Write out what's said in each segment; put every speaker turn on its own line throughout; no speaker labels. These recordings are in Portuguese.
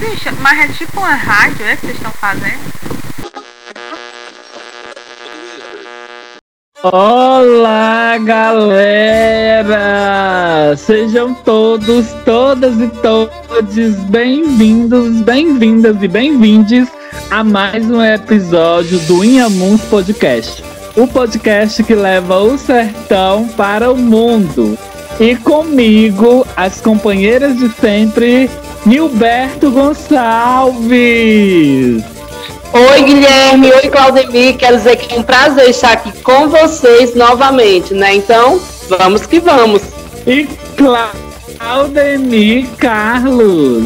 Bicho, mas é tipo uma rádio, é que vocês estão fazendo?
Olá, galera! Sejam todos, todas e todos bem-vindos, bem-vindas e bem-vindes a mais um episódio do Inhamuns Podcast. O podcast que leva o sertão para o mundo. E comigo, as companheiras de sempre, Nilberto Gonçalves.
Oi, Guilherme. Oi, Claudemir. Quero dizer que é um prazer estar aqui com vocês novamente, né? Então, vamos que vamos.
E Claudemir Carlos.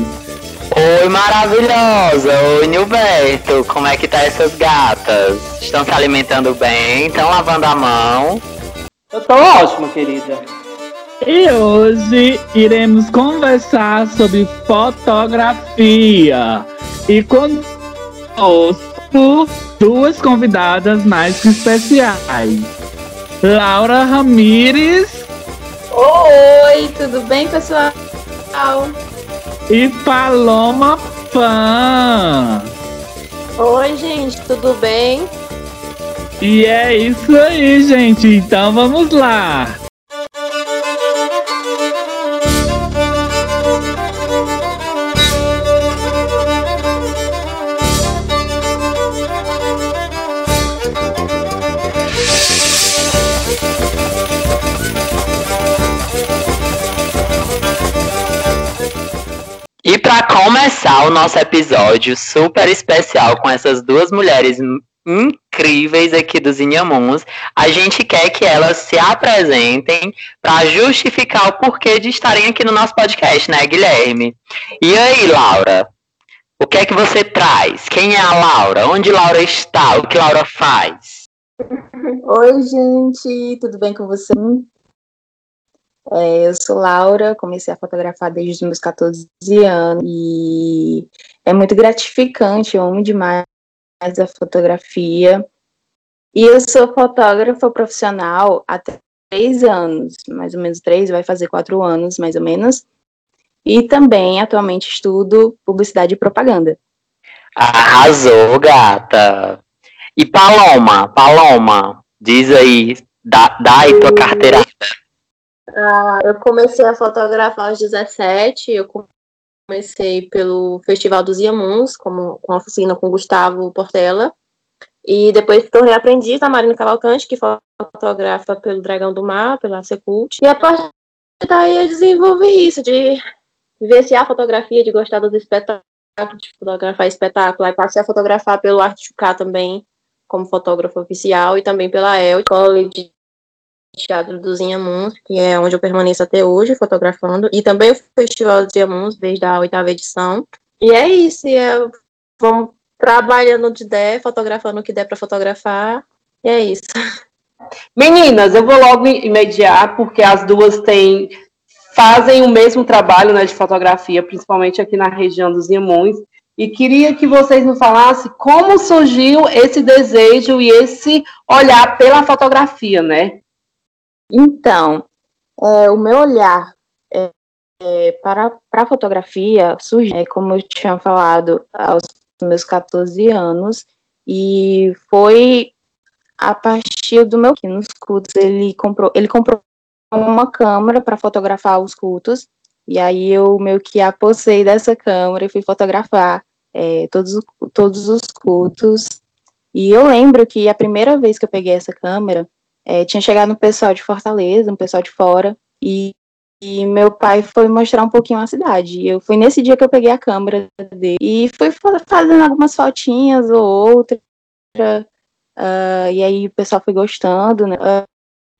Oi, maravilhosa. Oi, Nilberto. Como é que tá essas gatas? Estão se alimentando bem? Estão lavando a mão?
Eu tô ótimo, querida.
E hoje iremos conversar sobre fotografia. E conosco duas convidadas mais que especiais. Laura Ramires.
Oi, tudo bem, pessoal?
E Paloma Pan.
Oi, gente, tudo bem?
E é isso aí, gente. Então vamos lá.
Para começar o nosso episódio super especial com essas duas mulheres incríveis aqui dos Inhamuns, a gente quer que elas se apresentem para justificar o porquê de estarem aqui no nosso podcast, né, Guilherme? E aí, Laura? O que é que você traz? Quem é a Laura? Onde Laura está? O que Laura faz?
Oi, gente, tudo bem com você? É, eu sou Laura, comecei a fotografar desde os meus 14 anos e é muito gratificante, eu amo demais a fotografia. E eu sou fotógrafa profissional há três anos, mais ou menos três, vai fazer quatro anos, mais ou menos. E também atualmente estudo publicidade e propaganda.
Arrasou, gata! E Paloma, Paloma, diz aí, dá, dá aí tua carteirada.
Ah, eu comecei a fotografar aos 17, eu comecei pelo Festival dos Iamuns, como, com oficina com Gustavo Portela, e depois tornei aprendiz da Marina Cavalcante, que fotografa pelo Dragão do Mar, pela Secult, e a partir daí eu desenvolvi isso, de ver a fotografia, de gostar dos espetáculos, de fotografar espetáculo, aí passei a fotografar pelo Arte também, como fotógrafo oficial, e também pela El, College Teatro dos Inhamuns, que é onde eu permaneço até hoje fotografando, e também o Festival dos Inhamuns, desde a oitava edição. E é isso, e é, vamos trabalhando onde der, fotografando o que der para fotografar, e é isso.
Meninas, eu vou logo imediar, porque as duas têm fazem o mesmo trabalho né, de fotografia, principalmente aqui na região dos Inhamuns, e queria que vocês me falassem como surgiu esse desejo e esse olhar pela fotografia, né?
Então, é, o meu olhar é, é, para, para a fotografia surgiu, é, como eu tinha falado, aos meus 14 anos, e foi a partir do meu nos cultos. Ele comprou, ele comprou uma câmera para fotografar os cultos, e aí eu meio que apossei dessa câmera e fui fotografar é, todos, todos os cultos. E eu lembro que a primeira vez que eu peguei essa câmera, é, tinha chegado um pessoal de Fortaleza, um pessoal de fora, e, e, meu pai foi mostrar um pouquinho a cidade. E eu foi nesse dia que eu peguei a câmera dele e fui fazendo algumas fotinhas ou outra. Uh, e aí o pessoal foi gostando, né?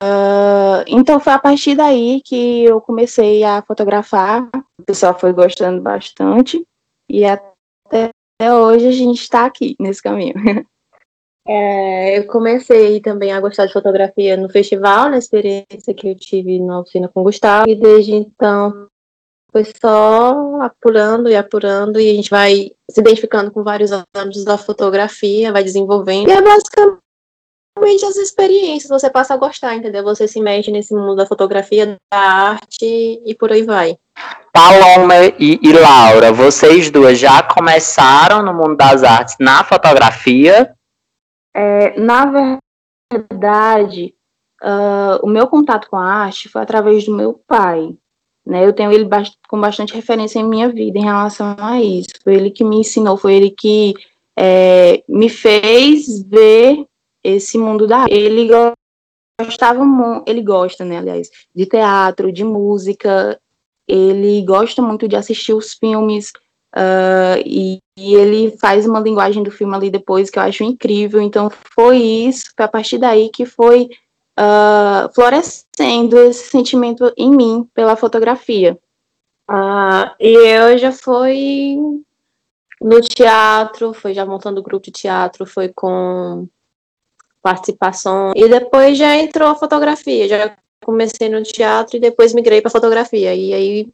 Uh, então foi a partir daí que eu comecei a fotografar. O pessoal foi gostando bastante e até hoje a gente está aqui nesse caminho. É, eu comecei também a gostar de fotografia no festival, na experiência que eu tive na oficina com o Gustavo, e desde então foi só apurando e apurando, e a gente vai se identificando com vários âmbitos da fotografia, vai desenvolvendo, e é basicamente as experiências, você passa a gostar, entendeu? Você se mexe nesse mundo da fotografia, da arte, e por aí vai.
Paloma e, e, Laura, vocês duas já começaram no mundo das artes na fotografia?
É, na verdade, uh, o meu contato com a arte foi através do meu pai. Né? Eu tenho ele bast com bastante referência em minha vida em relação a isso. Foi ele que me ensinou, foi ele que é, me fez ver esse mundo da arte. Ele gostava, ele gosta, né, aliás, de teatro, de música, ele gosta muito de assistir os filmes uh, e, e, ele faz uma linguagem do filme ali depois que eu acho incrível. Então foi isso, foi a partir daí que foi uh, florescendo esse sentimento em mim pela fotografia. Uh, e eu já fui no teatro, foi já montando grupo de teatro, foi com participação e depois já entrou a fotografia, já comecei no teatro e depois migrei para fotografia. E aí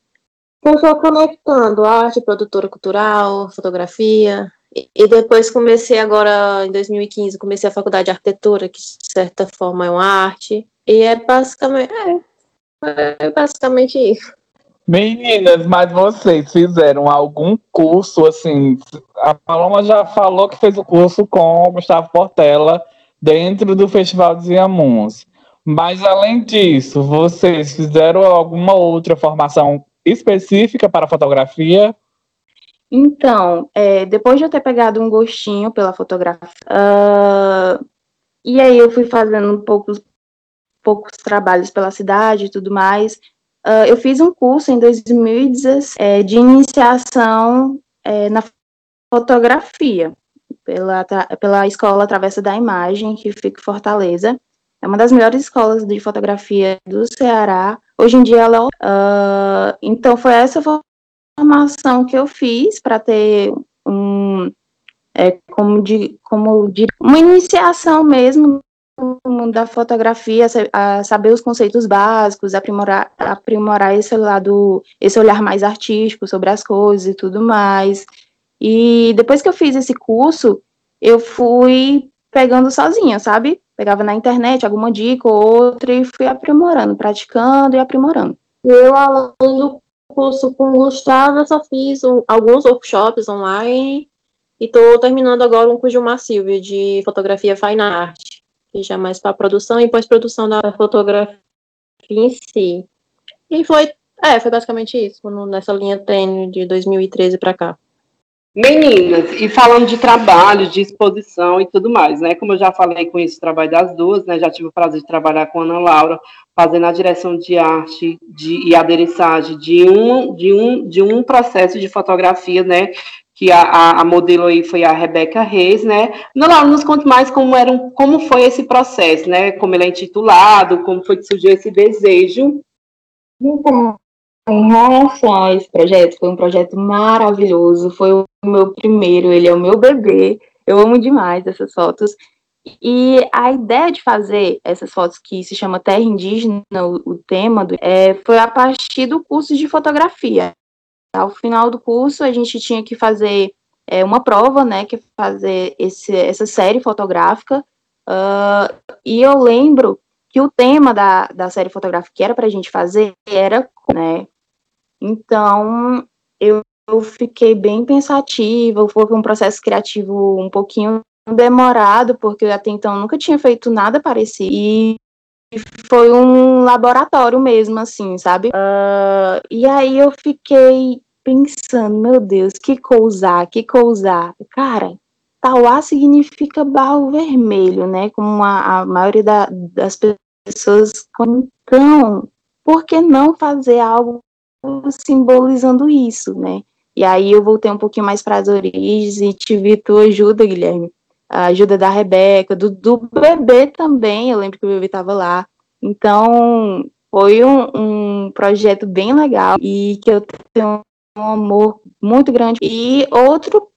foi conectando arte, produtora cultural, fotografia. E, depois comecei agora, em 2015, comecei a faculdade de arquitetura, que de certa forma é uma arte. E é basicamente, é, é basicamente isso.
Meninas, mas vocês fizeram algum curso, assim, a Paloma já falou que fez o curso com o Gustavo Portela dentro do Festival dos Iamuns. Mas além disso, vocês fizeram alguma outra formação específica para fotografia?
Então, é, depois de eu ter pegado um gostinho pela fotografia, uh, e aí eu fui fazendo poucos, poucos trabalhos pela cidade e tudo mais, uh, eu fiz um curso em 2016 é, de iniciação é, na fotografia pela, pela Escola Travessa da Imagem, que fica em Fortaleza. É uma das melhores escolas de fotografia do Ceará. Hoje em dia ela é. Uh, então foi essa formação que eu fiz para ter um é, como de como de uma iniciação mesmo no mundo da fotografia, saber os conceitos básicos, aprimorar aprimorar esse lado, esse olhar mais artístico sobre as coisas e tudo mais. E depois que eu fiz esse curso, eu fui pegando sozinha, sabe? Pegava na internet alguma dica ou outra e fui aprimorando, praticando e aprimorando.
Eu, além do curso com o Gustavo, eu só fiz um, alguns workshops online e estou terminando agora um curso de uma Silvia de fotografia fine art, que já é mais para produção e pós-produção da fotografia em si. E foi, é, foi basicamente isso, nessa linha treino de 2013 para cá.
Meninas, e falando de trabalho, de exposição e tudo mais, né? Como eu já falei com esse trabalho das duas, né? Já tive o prazer de trabalhar com a Ana Laura, fazendo a direção de arte de, e adereçagem de um, de, um, de um processo de fotografia, né? Que a, a, a modelo aí foi a Rebeca Reis, né? Ana Laura, nos conte mais como, era um, como foi esse processo, né? Como ele é intitulado, como foi que surgiu esse desejo.
Então, em relação a esse projeto, foi um projeto maravilhoso, foi meu primeiro, ele é o meu bebê, eu amo demais essas fotos. E a ideia de fazer essas fotos que se chama Terra Indígena, o, o tema, do, é, foi a partir do curso de fotografia. Ao final do curso, a gente tinha que fazer é, uma prova, né, que é fazer esse, essa série fotográfica, uh, e eu lembro que o tema da, da série fotográfica que era para a gente fazer era, né, então, eu, eu fiquei bem pensativa, foi um processo criativo um pouquinho demorado, porque eu até então nunca tinha feito nada parecido. E foi um laboratório mesmo, assim, sabe? Uh, e aí eu fiquei pensando, meu Deus, que cousar, que cousar. Cara, Tauá significa barro vermelho, né? Como a, a maioria da, das pessoas. Então, por que não fazer algo simbolizando isso, né? E aí eu voltei um pouquinho mais para as origens e tive tua ajuda, Guilherme. A ajuda da Rebeca, do, do bebê também, eu lembro que o bebê estava lá. Então, foi um, um, projeto bem legal e que eu tenho um amor muito grande. E outro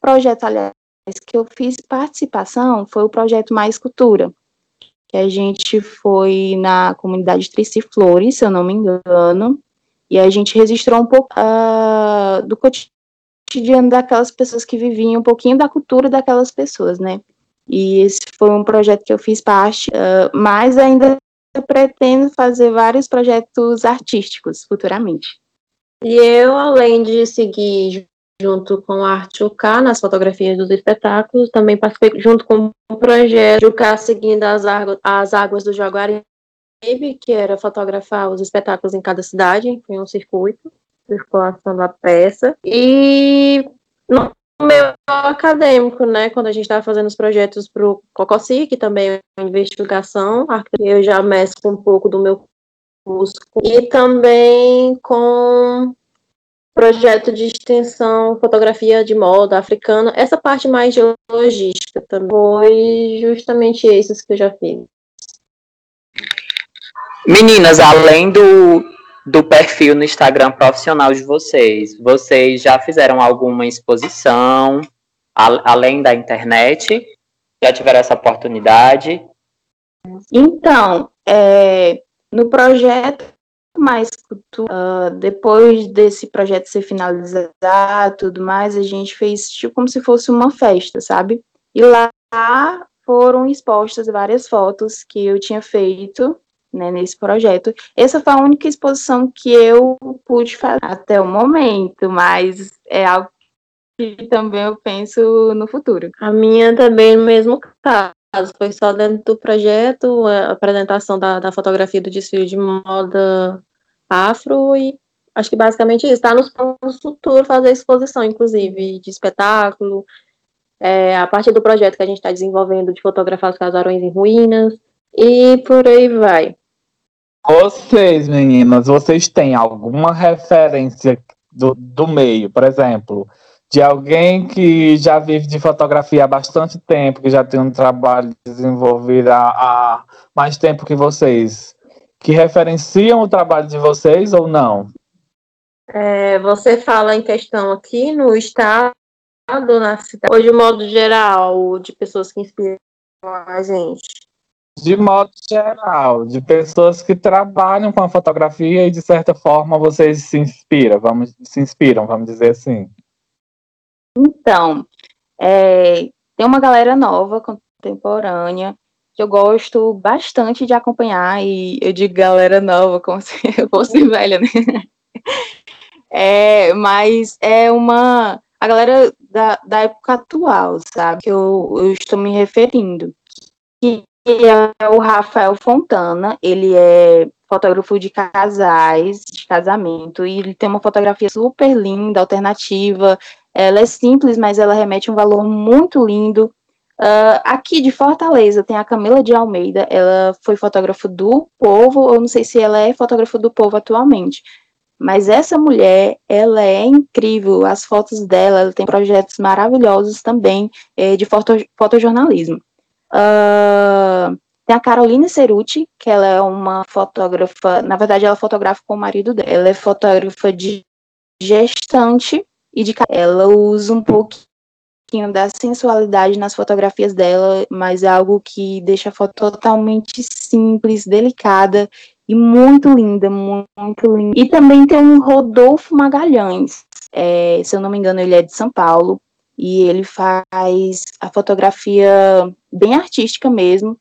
projeto, aliás, que eu fiz participação foi o projeto Mais Cultura, que a gente foi na comunidade Trici Flores, se eu não me engano, e a gente registrou um pouco uh, do cotidiano daquelas pessoas que viviam, um pouquinho da cultura daquelas pessoas, né? E esse foi um projeto que eu fiz parte, uh, mas ainda pretendo fazer vários projetos artísticos futuramente.
E eu, além de seguir junto com a Arte UK nas fotografias dos espetáculos, também participei junto com o projeto UK seguindo as, as águas do Jaguaribe, que era fotografar os espetáculos em cada cidade, foi um circuito, circulação da peça. E no meu acadêmico, né, quando a gente estava fazendo os projetos para o Cocossi, que também é uma investigação, eu já mesclo um pouco do meu curso, e também com projeto de extensão fotografia de moda africana, essa parte mais de logística também. Foi justamente esses que eu já fiz.
Meninas, além do, do perfil no Instagram profissional de vocês, vocês já fizeram alguma exposição a, além da internet? Já tiveram essa oportunidade?
Então, é, no projeto mais uh, depois desse projeto ser finalizado tudo mais, a gente fez tipo como se fosse uma festa, sabe? E lá foram expostas várias fotos que eu tinha feito né, nesse projeto. Essa foi a única exposição que eu pude fazer até o momento, mas é algo que também eu penso no futuro.
A minha também no mesmo caso foi só dentro do projeto, a apresentação da, da fotografia do desfile de moda afro e acho que basicamente isso. Está nos planos futuros fazer exposição, inclusive, de espetáculo, é, a parte do projeto que a gente está desenvolvendo de fotografar os casarões em ruínas e por aí vai.
Vocês, meninas, vocês têm alguma referência do, do meio, por exemplo, de alguém que já vive de fotografia há bastante tempo, que já tem um trabalho desenvolvido há, há mais tempo que vocês, que referenciam o trabalho de vocês ou não?
É, você fala em questão aqui no estado, na cidade, ou de modo geral, de pessoas que inspiram a gente?
De modo geral, de pessoas que trabalham com a fotografia e de certa forma vocês se inspiram, vamos se inspiram, vamos dizer assim.
Então, é, tem uma galera nova, contemporânea, que eu gosto bastante de acompanhar, e eu digo galera nova, como se eu fosse velha, né? É, mas é uma. A galera da, da época atual, sabe? Que eu, eu estou me referindo. Que é o Rafael Fontana, ele é fotógrafo de casais, de casamento, e ele tem uma fotografia super linda, alternativa, ela é simples, mas ela remete um valor muito lindo. Uh, aqui de Fortaleza tem a Camila de Almeida, ela foi fotógrafa do Povo, eu não sei se ela é fotógrafa do Povo atualmente, mas essa mulher, ela é incrível, as fotos dela, ela tem projetos maravilhosos também é, de foto, fotojornalismo. Uh, tem a Carolina Ceruti, que ela é uma fotógrafa, na verdade ela fotografa com o marido dela, ela é fotógrafa de gestante e de ela usa um pouquinho da sensualidade nas fotografias dela, mas é algo que deixa a foto totalmente simples, delicada e muito linda, muito linda. E também tem um Rodolfo Magalhães, é, se eu não me engano ele é de São Paulo, e ele faz a fotografia bem artística mesmo.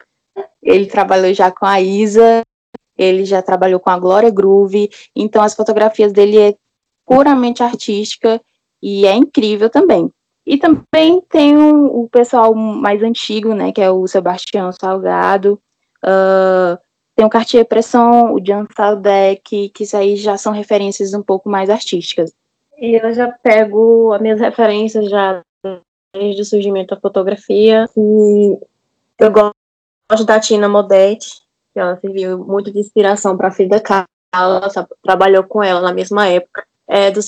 Ele trabalhou já com a Isa, ele já trabalhou com a Glória Groove, então as fotografias dele é puramente artística e é incrível também. E também tem o pessoal mais antigo, né, que é o Sebastião Salgado, uh, tem o Cartier Presson, o Jan Saldec, que isso aí já são referências um pouco mais artísticas.
E eu já pego as minhas referências já desde o surgimento da fotografia. E eu gosto da Tina Modetti, que ela serviu muito de inspiração para Frida Kahlo, ela trabalhou com ela na mesma época. É, do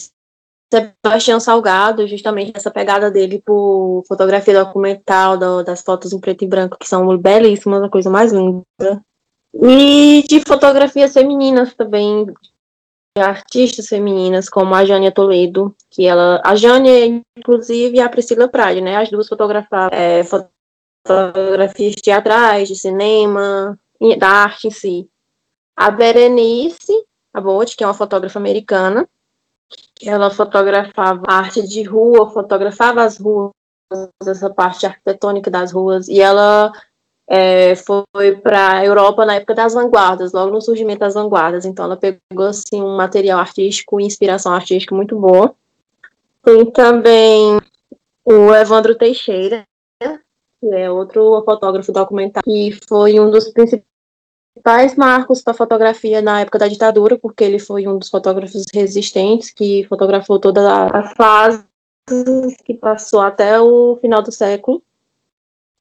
Sebastião Salgado, justamente essa pegada dele por fotografia documental, do, das fotos em preto e branco, que são belíssimas, a coisa mais linda. E de fotografias femininas também, artistas femininas, como a Jânia Toledo, que ela. A Jânia, inclusive, e a Priscila Prade, né? As duas fotografavam é, fotografias teatrais, de cinema, da arte em si. A Berenice Abbott, que é uma fotógrafa americana, ela fotografava arte de rua, fotografava as ruas, essa parte arquitetônica das ruas, e ela é, foi para a Europa na época das vanguardas, logo no surgimento das vanguardas. Então, ela pegou assim um material artístico, inspiração artística muito boa. Tem também o Evandro Teixeira, que é outro fotógrafo documentário, que foi um dos principais marcos para fotografia na época da ditadura, porque ele foi um dos fotógrafos resistentes que fotografou toda a fase que passou até o final do século.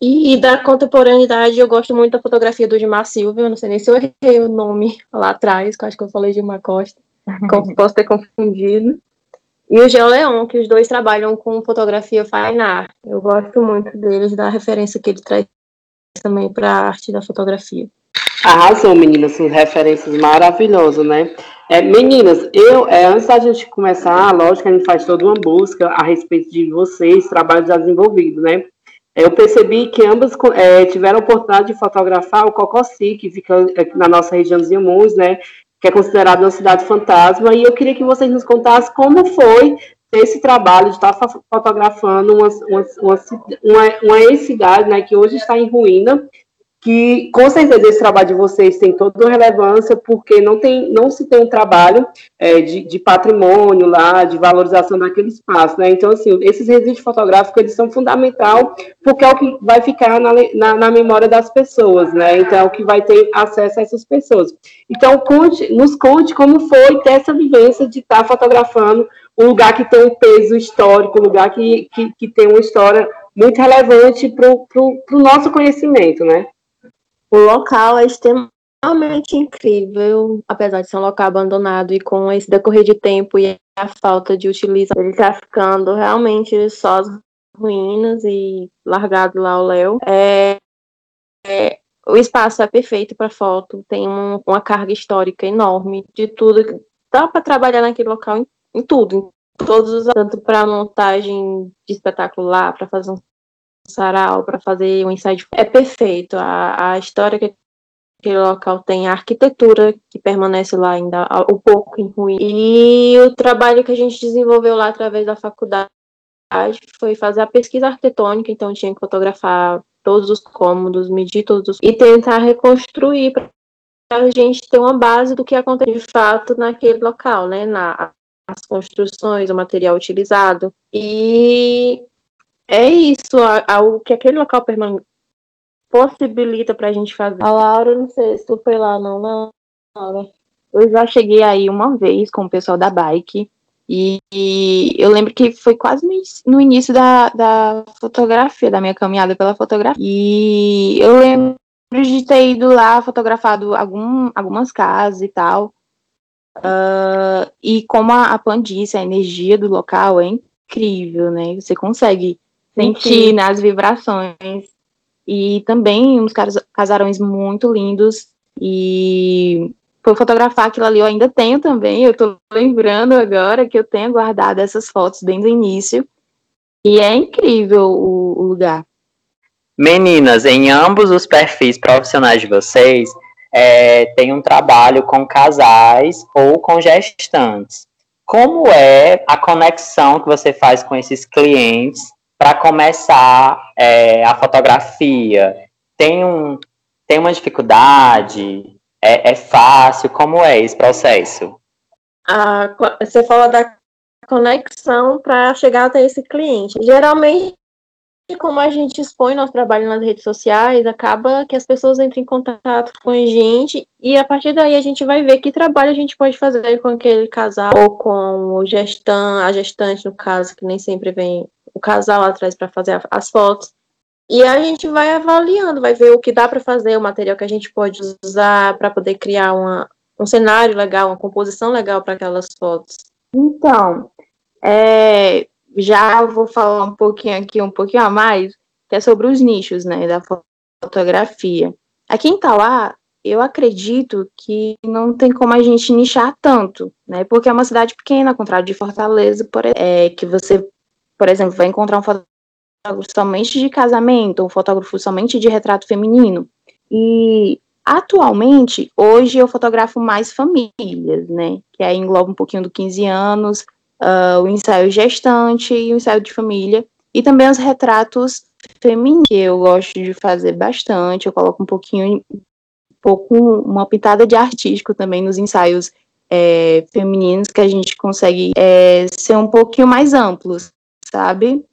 E, e, da contemporaneidade, eu gosto muito da fotografia do Gilmar Silva. Eu não sei nem se eu errei o nome lá atrás, que eu acho que eu falei Gilmar Costa. Posso ter confundido. E o Geo Leon, que os dois trabalham com fotografia fine art. Eu gosto muito deles, da referência que ele traz também para a arte da fotografia.
Arrasou, meninas, são referências maravilhosas, né? É, meninas, eu, é, antes da gente começar, lógico que a gente faz toda uma busca a respeito de vocês, trabalhos já desenvolvidos, né? Eu percebi que ambas é, tiveram a oportunidade de fotografar o Cocossi, que fica na nossa região dos Inhamuns, né? Que é considerado uma cidade fantasma. E eu queria que vocês nos contassem como foi esse trabalho de estar fotografando uma, uma, uma, uma cidade né, que hoje está em ruína que com certeza esse trabalho de vocês tem toda relevância, porque não, tem, não se tem um trabalho é, de, de, patrimônio lá, de valorização daquele espaço, né? Então, assim, esses registros fotográficos, eles são fundamental, porque é o que vai ficar na, na, na, memória das pessoas, né? Então, é o que vai ter acesso a essas pessoas. Então, conte, nos conte como foi ter essa vivência de estar fotografando um lugar que tem um peso histórico, um lugar que, que, que tem uma história muito relevante para o nosso conhecimento, né?
O local é extremamente incrível, apesar de ser um local abandonado e com esse decorrer de tempo e a falta de utilização, ele está ficando realmente só as ruínas e largado lá o Léo. É, é, o espaço é perfeito para foto, tem um, uma carga histórica enorme de tudo. Dá para trabalhar naquele local em, em tudo, em todos os tanto para montagem de espetáculo lá, para fazer um sarau para fazer um ensaio. É perfeito. A, a história que aquele local tem, a arquitetura que permanece lá ainda um pouco em ruim. E o trabalho que a gente desenvolveu lá através da faculdade foi fazer a pesquisa arquitetônica, então tinha que fotografar todos os cômodos, medir todos os e tentar reconstruir para a gente ter uma base do que aconteceu de fato naquele local, né, na as construções, o material utilizado. E é isso, o que aquele local possibilita pra gente fazer. A Laura, não sei se tu foi lá, não, não, Laura. Eu já cheguei aí uma vez com o pessoal da bike. E, e eu lembro que foi quase no, no início da, da fotografia, da minha caminhada pela fotografia. E eu lembro de ter ido lá, fotografado algum, algumas casas e tal. Uh, e como a, a Pan disse, a energia do local é incrível, né? Você consegue sentir nas né, vibrações. E também uns casarões muito lindos. E por fotografar aquilo ali eu ainda tenho também. Eu tô lembrando agora que eu tenho guardado essas fotos bem do início. E é incrível o, o lugar.
Meninas, em ambos os perfis profissionais de vocês, é, tem um trabalho com casais ou com gestantes. Como é a conexão que você faz com esses clientes para começar é, a fotografia? Tem, um, tem uma dificuldade? É, é fácil? Como é esse processo?
Ah, você fala da conexão para chegar até esse cliente. Geralmente, como a gente expõe nosso trabalho nas redes sociais, acaba que as pessoas entram em contato com a gente e a partir daí a gente vai ver que trabalho a gente pode fazer com aquele casal ou com o gestan, a gestante, no caso, que nem sempre vem o casal atrás para fazer as fotos. E a gente vai avaliando, vai ver o que dá para fazer, o material que a gente pode usar para poder criar uma, um cenário legal, uma composição legal para aquelas fotos.
Então, é, já vou falar um pouquinho aqui, um pouquinho a mais, que é sobre os nichos, né, da fotografia. Aqui em Tauá, eu acredito que não tem como a gente nichar tanto, né, porque é uma cidade pequena, ao contrário de Fortaleza, por, é, que você por exemplo, vai encontrar um fotógrafo somente de casamento, um fotógrafo somente de retrato feminino. E atualmente, hoje eu fotografo mais famílias, né? Que aí engloba um pouquinho do 15 anos, uh, o ensaio gestante e o ensaio de família, e também os retratos feminina, que eu gosto de fazer bastante. Eu coloco um pouquinho, um pouco, uma pitada de artístico também nos ensaios é, femininos, que a gente consegue é, ser um pouquinho mais amplos, sabe?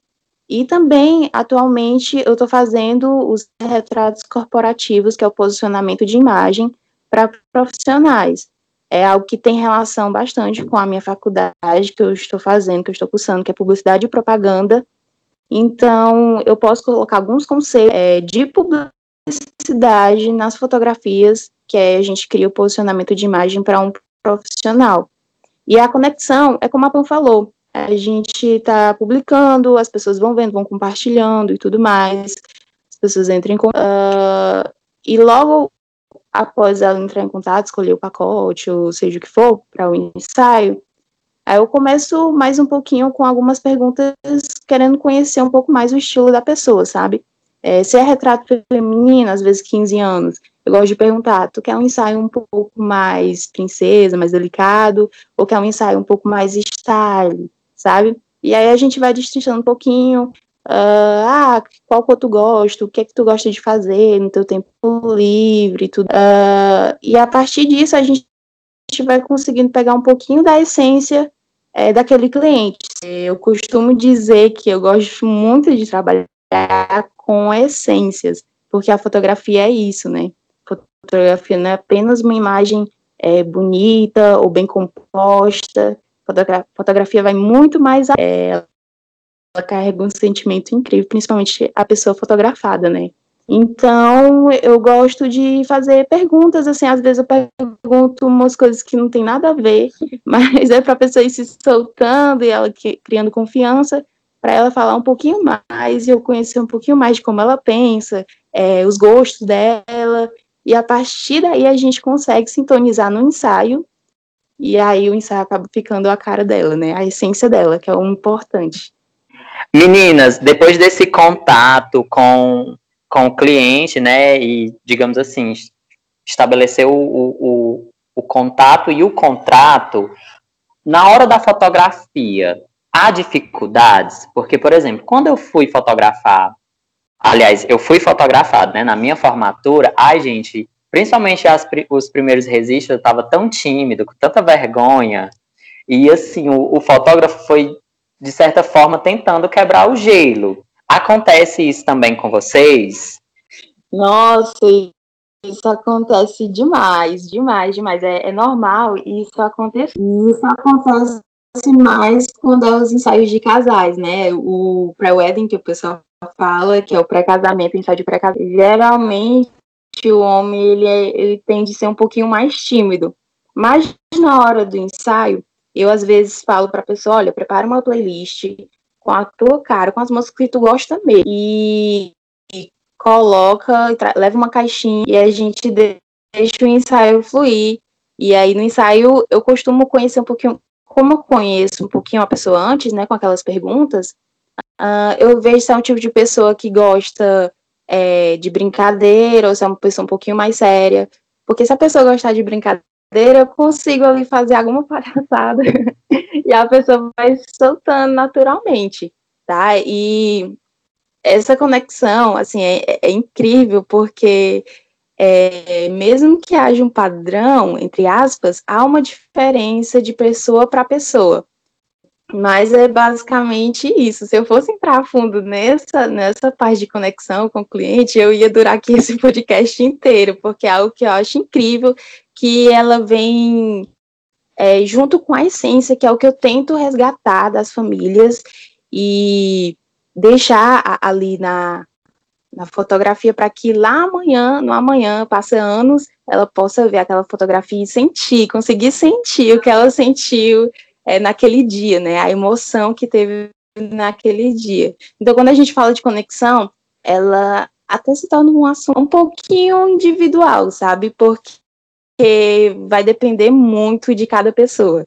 E também, atualmente, eu estou fazendo os retratos corporativos, que é o posicionamento de imagem para profissionais. É algo que tem relação bastante com a minha faculdade que eu estou fazendo, que eu estou cursando, que é publicidade e propaganda. Então, eu posso colocar alguns conceitos é, de publicidade nas fotografias, que é a gente cria o posicionamento de imagem para um profissional. E a conexão é como a Pan falou, a gente está publicando, as pessoas vão vendo, vão compartilhando e tudo mais, as pessoas entram em contato, uh, e logo após ela entrar em contato, escolher o pacote, ou seja o que for, para o ensaio, aí eu começo mais um pouquinho com algumas perguntas, querendo conhecer um pouco mais o estilo da pessoa, sabe? É, se é retrato feminino, às vezes 15 anos, eu gosto de perguntar, tu quer um ensaio um pouco mais princesa, mais delicado, ou quer um ensaio um pouco mais style? Sabe? E aí a gente vai destrinchando um pouquinho, uh, ah, qual cor tu gosta, o que é que tu gosta de fazer no teu tempo livre, tudo. Uh, e a partir disso a gente vai conseguindo pegar um pouquinho da essência é, daquele cliente. Eu costumo dizer que eu gosto muito de trabalhar com essências, porque a fotografia é isso, né? Fotografia não é apenas uma imagem é, bonita ou bem composta, fotografia vai muito mais a ela, ela carrega um sentimento incrível, principalmente a pessoa fotografada, né? Então, eu gosto de fazer perguntas, assim, às vezes eu pergunto umas coisas que não tem nada a ver, mas é para a pessoa ir se soltando e ela que, criando confiança, para ela falar um pouquinho mais e eu conhecer um pouquinho mais de como ela pensa, é, os gostos dela, e a partir daí a gente consegue sintonizar no ensaio e aí o ensaio acaba ficando a cara dela, né? A essência dela, que é o importante.
Meninas, depois desse contato com, com o cliente, né? E, digamos assim, estabelecer o, o, o contato e o contrato, na hora da fotografia, há dificuldades? Porque, por exemplo, quando eu fui fotografar, aliás, eu fui fotografado, né? Na minha formatura, ai, gente, principalmente as, os primeiros registros, eu estava tão tímido, com tanta vergonha, e assim, o, o, fotógrafo foi, de certa forma, tentando quebrar o gelo. Acontece isso também com vocês?
Nossa, isso acontece demais, demais, demais. É, é normal isso acontece. Isso acontece mais quando é os ensaios de casais, né? O pré-wedding que o pessoal fala, que é o pré-casamento, ensaio de pré-casamento. Geralmente o homem ele, é, ele tende a ser um pouquinho mais tímido. Mas na hora do ensaio, eu às vezes falo para a pessoa, olha, prepara uma playlist com a tua cara, com as músicas que tu gosta mesmo. E, e coloca, leva uma caixinha e a gente deixa o ensaio fluir. E aí no ensaio eu costumo conhecer um pouquinho, como eu conheço um pouquinho a pessoa antes, né, com aquelas perguntas, uh, eu vejo se é um tipo de pessoa que gosta é, de brincadeira, ou se é uma pessoa um pouquinho mais séria. Porque se a pessoa gostar de brincadeira, eu consigo ali fazer alguma palhaçada e a pessoa vai soltando naturalmente, tá? E essa conexão, assim, é, é incrível porque é, mesmo que haja um padrão, entre aspas, há uma diferença de pessoa para pessoa. Mas é basicamente isso. Se eu fosse entrar a fundo nessa, nessa parte de conexão com o cliente, eu ia durar aqui esse podcast inteiro, porque é algo que eu acho incrível, que ela vem é, junto com a essência, que é o que eu tento resgatar das famílias e deixar ali na, na fotografia para que lá amanhã, no amanhã, passe anos, ela possa ver aquela fotografia e sentir, conseguir sentir o que ela sentiu é, naquele dia, né? A emoção que teve naquele dia. Então, quando a gente fala de conexão, ela até se torna um assunto um pouquinho individual, sabe? Porque vai depender muito de cada pessoa.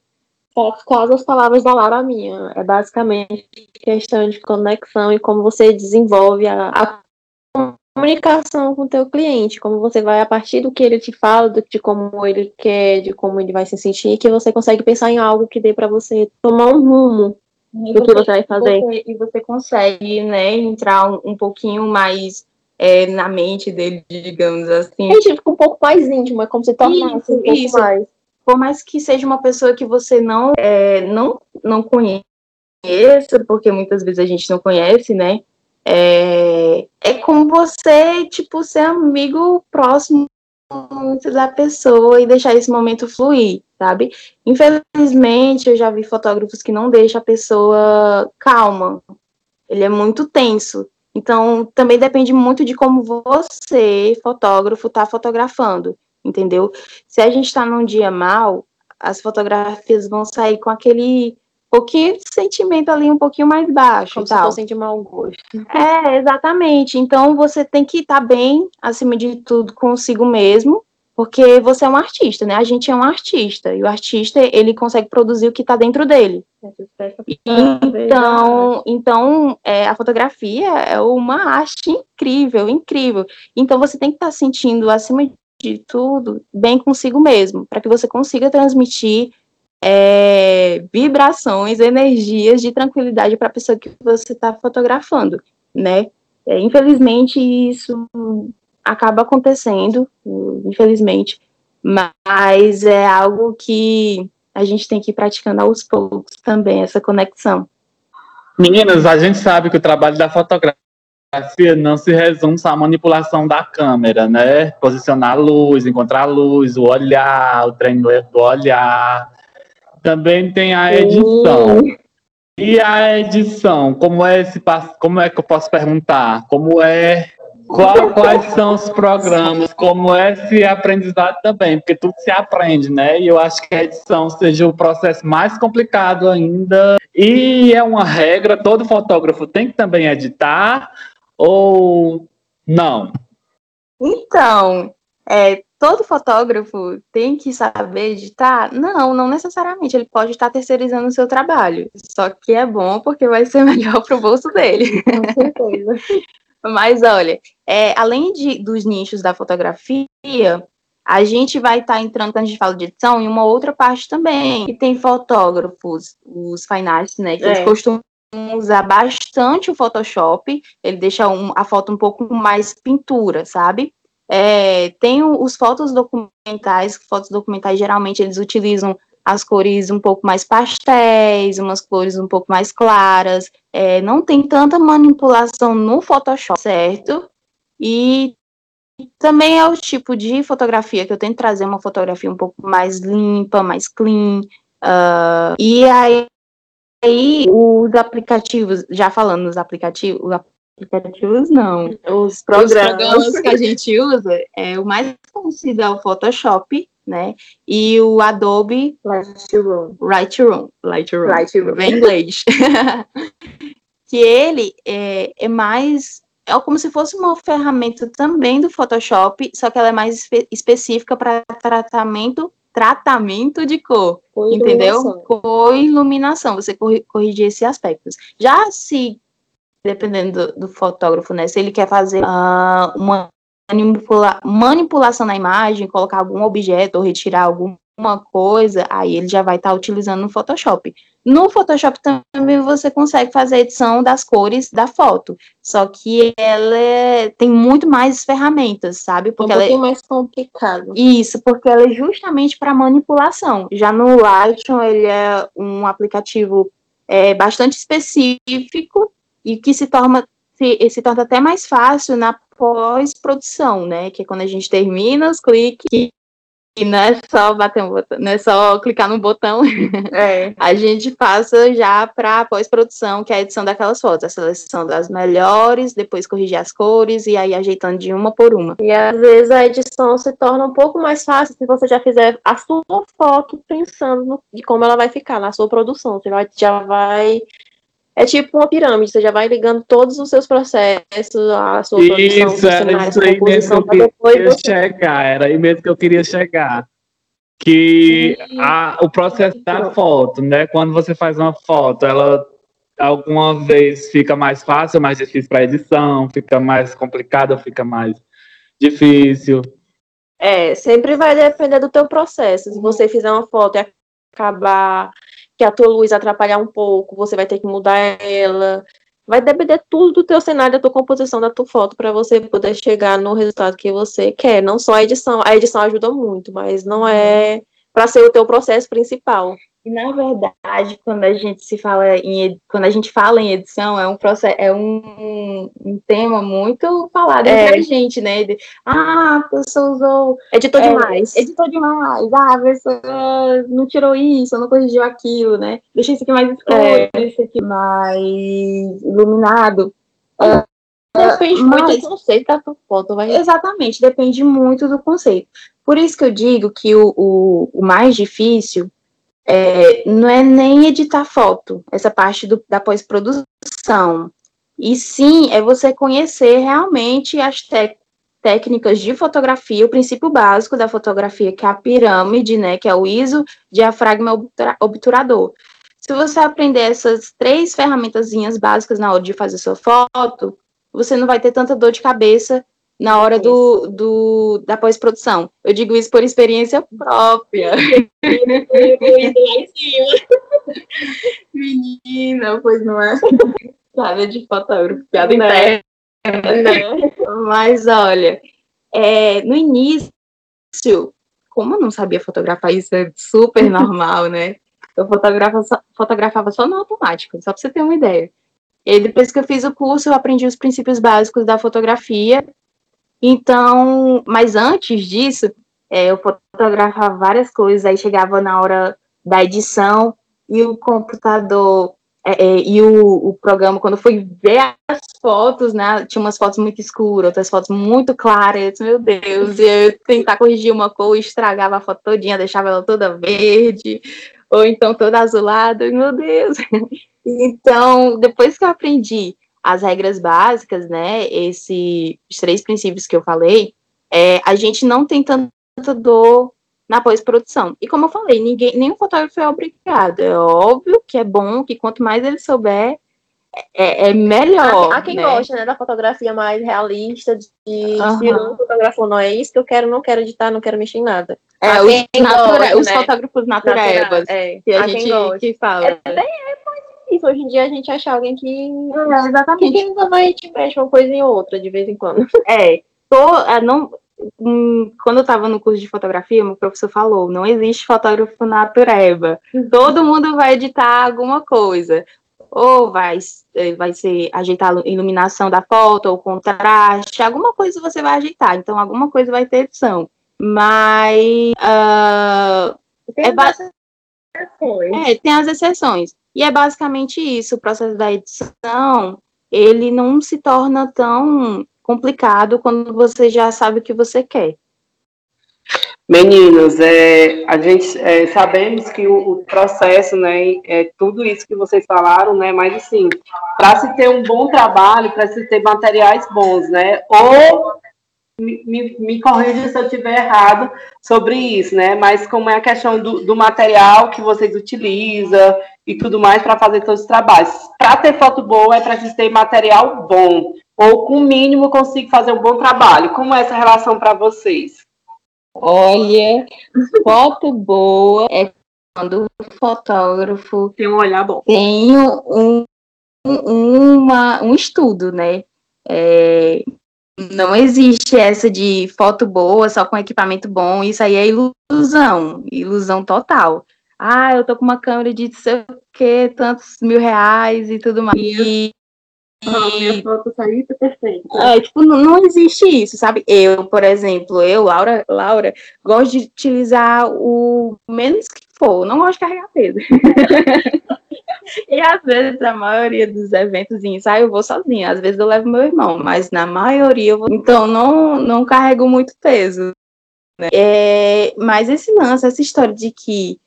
Quase as palavras da Lara minha. É basicamente questão de conexão e como você desenvolve a, a comunicação com o teu cliente, como você vai a partir do que ele te fala, de como ele quer, de como ele vai se sentir, que você consegue pensar em algo que dê para você tomar um rumo do que você vai fazer.
Você, e você consegue, né, entrar um, um pouquinho mais é, na mente dele, digamos assim.
A gente fica um pouco mais íntimo, é como se tornasse
Isso,
um pouco
isso.
mais.
Por mais que seja uma pessoa que você não, é, não, não conheça, porque muitas vezes a gente não conhece, né? É, é como você, tipo, ser amigo próximo da pessoa e deixar esse momento fluir, sabe? Infelizmente, eu já vi fotógrafos que não deixam a pessoa calma. Ele é muito tenso. Então, também depende muito de como você, fotógrafo, está fotografando, entendeu? Se a gente está num dia mal, as fotografias vão sair com aquele pouquinho de sentimento ali um pouquinho mais baixo
Como
e
se
tal.
fossem de mau gosto.
É, exatamente. Então você tem que estar bem, acima de tudo, consigo mesmo, porque você é um artista, né? A gente é um artista, e o artista, ele consegue produzir o que está dentro dele. Então, então é, a fotografia é uma arte incrível, incrível. Então você tem que estar sentindo, acima de tudo, bem consigo mesmo, para que você consiga transmitir é, vibrações, energias de tranquilidade para a pessoa que você está fotografando, né? É, infelizmente isso acaba acontecendo, infelizmente, mas é algo que a gente tem que ir praticando aos poucos também, essa conexão.
Meninas, a gente sabe que o trabalho da fotografia não se resume só à manipulação da câmera, né? Posicionar a luz, encontrar a luz, o olhar, o treino do olhar. Também tem a edição. E a edição, como é esse passo- como é que eu posso perguntar? Como é qual- quais são os programas? Como é esse aprendizado também? Porque tudo se aprende, né? E eu acho que a edição seja o processo mais complicado ainda. E é uma regra, todo fotógrafo tem que também editar ou não?
Então, é, todo fotógrafo tem que saber editar? Não, não necessariamente. Ele pode estar terceirizando o seu trabalho. Só que é bom porque vai ser melhor para o bolso dele.
Com certeza.
Mas olha, é, além de, dos nichos da fotografia, a gente vai estar entrando, quando a gente fala de edição, em uma outra parte também. Que tem fotógrafos, os fine arts, né? Que eles
É.
costumam usar bastante o Photoshop. Ele deixa um- a foto um pouco mais pintura, sabe? É, tem os fotos documentais, fotos documentais geralmente eles utilizam as cores um pouco mais pastéis, umas cores um pouco mais claras, é, não tem tanta manipulação no Photoshop, certo? E também é o tipo de fotografia que eu tento trazer uma fotografia um pouco mais limpa, mais clean. ah, e aí, aí os aplicativos, já falando dos aplicativos, os aplicativos não,
Os
os
programas.
programas que a gente usa, é, o mais conhecido é o Photoshop, né? E o Adobe
Lightroom.
Lightroom. Lightroom.
Lightroom.
Bem inglês. que ele é, é mais. É como se fosse uma ferramenta também do Photoshop, só que ela é mais espe- específica para tratamento, tratamento de cor entendeu? Com iluminação, você corri- corrigir esses aspectos. Já se, dependendo do, do fotógrafo, né, se ele quer fazer ah, uma manipula- manipulação na imagem, colocar algum objeto ou retirar alguma coisa, aí ele já vai estar utilizando no Photoshop. No Photoshop também você consegue fazer a edição das cores da foto, só que ela é- tem muito mais ferramentas, sabe?
É um
Porque ela é,
mais complicado.
isso, porque ela é justamente para manipulação. Já no Lightroom, ele é um aplicativo é, bastante específico e que se torna, se, se torna até mais fácil na pós-produção, né? Que é quando a gente termina os cliques e não é só bater um botão, não é só clicar no botão,
É.
a gente passa já para pós-produção, que é a edição daquelas fotos, a seleção das melhores, depois corrigir as cores e aí ajeitando de uma por uma.
E às vezes a edição se torna um pouco mais fácil se você já fizer a sua foto pensando de como ela vai ficar na sua produção. Você vai, já vai. É tipo uma pirâmide, você já vai ligando todos os seus processos, a sua produção,
Isso,
seu
era isso aí mesmo que eu queria
você
chegar, era aí mesmo que eu queria chegar. Que a- o processo da foto, né? Quando você faz uma foto, ela alguma vez fica mais fácil, mais difícil para edição, fica mais complicada, fica mais difícil.
É, sempre vai depender do teu processo. Se você fizer uma foto e acabar que a tua luz atrapalhar um pouco, você vai ter que mudar ela. Vai depender tudo do teu cenário, da tua composição, da tua foto, para você poder chegar no resultado que você quer. Não só a edição. A edição ajuda muito, mas não é para ser o teu processo principal.
E na verdade, quando a gente se fala em quando a gente fala em edição, é um processo, é um, um tema muito falado é. entre a gente, né? De, ah, a pessoa usou.
Editou é, demais.
Editou demais. Ah, a pessoa não tirou isso, não corrigiu aquilo, né? Deixa isso aqui mais escuro, é. isso aqui mais iluminado.
Depende mas, muito do conceito da tua foto, vai.
Exatamente, depende muito do conceito. Por isso que eu digo que o, o, o mais difícil é, não é nem editar foto, essa parte do, da pós-produção. E sim, é você conhecer realmente as técnicas de fotografia, o princípio básico da fotografia, que é a pirâmide, né, que é o ISO, diafragma obturador. Se você aprender essas três ferramentazinhas básicas na hora de fazer sua foto, você não vai ter tanta dor de cabeça na hora do, do, da pós-produção. Eu digo isso por experiência própria. Menina, pois não é? Sabe, de fotógrafo, piada interna. Mas olha, é, no início, como eu não sabia fotografar, isso é super normal, né? Eu fotografava só, fotografava só no automático, só para você ter uma ideia. E depois que eu fiz o curso, eu aprendi os princípios básicos da fotografia então, mas antes disso, é, eu fotografava várias coisas, aí chegava na hora da edição e o computador é, é, e o, o, programa, quando eu fui ver as fotos, né, tinha umas fotos muito escuras, outras fotos muito claras, eu disse, meu Deus, e eu tentar corrigir uma cor, estragava a foto todinha, deixava ela toda verde, ou então toda azulada, meu Deus. Então, depois que eu aprendi as regras básicas, né, esse, os três princípios que eu falei, é, a gente não tem tanta dor na pós-produção. E como eu falei, ninguém, nenhum fotógrafo é obrigado. É óbvio que é bom que quanto mais ele souber, é, é melhor.
Há, quem né? gosta né, da fotografia mais realista, de uhum. se não fotografou, não é isso que eu quero, não quero editar, não quero mexer em nada.
É, os, gosta, os né? fotógrafos naturebas, é, que a gente que fala. É,
é, isso. Hoje em dia a gente acha alguém que. É, exatamente. Que normalmente mexe uma coisa em outra de vez em quando.
É. Tô, é, não, hum, quando eu estava no curso de fotografia, meu professor falou: não existe fotógrafo natureba. Todo mundo vai editar alguma coisa. Ou vai, é, vai ser ajeitar a iluminação da foto, ou contraste, alguma coisa você vai ajeitar. Então, alguma coisa vai ter edição. Mas. Uh,
tem, é,
é, tem as exceções. E é basicamente isso, o processo da edição, ele não se torna tão complicado quando você já sabe o que você quer.
Meninos, é, a gente é, sabemos que o, o, processo, né, é tudo isso que vocês falaram, né, mas assim, para se ter um bom trabalho, para se ter materiais bons, né, ou me, me, corrija se eu estiver errado sobre isso, né? Mas como é a questão do, do material que vocês utilizam e tudo mais para fazer todos os trabalhos. Para ter foto boa é preciso ter material bom, ou com o mínimo consigo fazer um bom trabalho. Como é essa relação para vocês?
Olha, foto boa é quando o fotógrafo
tem um olhar bom.
Tem um, um, uma, um estudo, né? É, não existe essa de foto boa, só com equipamento bom, isso aí é ilusão, ilusão total. Ah, eu tô com uma câmera de sei o que, tantos mil reais e tudo mais. E,
ah, minha foto saiu tá perfeita. É,
tipo, não, não, existe isso, sabe? Eu, por exemplo, eu, Laura, Laura, gosto de utilizar o menos que for, não gosto de carregar peso. E às vezes a maioria dos eventos em ensaio eu vou sozinha, às vezes eu levo meu irmão, mas na maioria eu vou. Então não, não carrego muito peso. Né? É, mas esse lance, essa história de que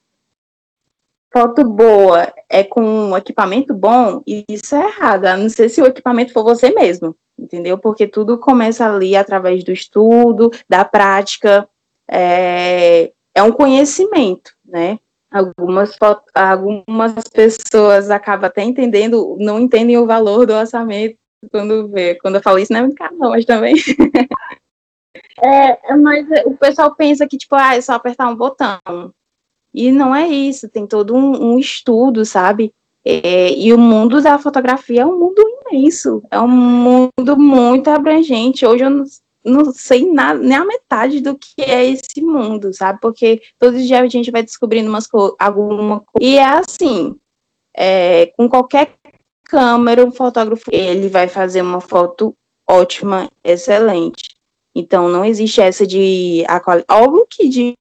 foto boa é com um equipamento bom, isso é errado. A não sei se o equipamento for você mesmo, entendeu? Porque tudo começa ali através do estudo, da prática. É, é um conhecimento, né? Algumas, algumas pessoas acabam até entendendo, não entendem o valor do orçamento quando vê. Quando eu falo isso, não é muito caro, mas também. é, mas o pessoal pensa que, tipo, ah, é só apertar um botão. E não é isso, tem todo um, um estudo, sabe? É, e o mundo da fotografia é um mundo imenso, é um mundo muito abrangente. Hoje eu não, não sei nada, nem a metade do que é esse mundo, sabe? Porque todos os dias a gente vai descobrindo umas alguma coisa. E é assim, é, com qualquer câmera, o fotógrafo ele vai fazer uma foto ótima, excelente. Então não existe essa de óbvio que de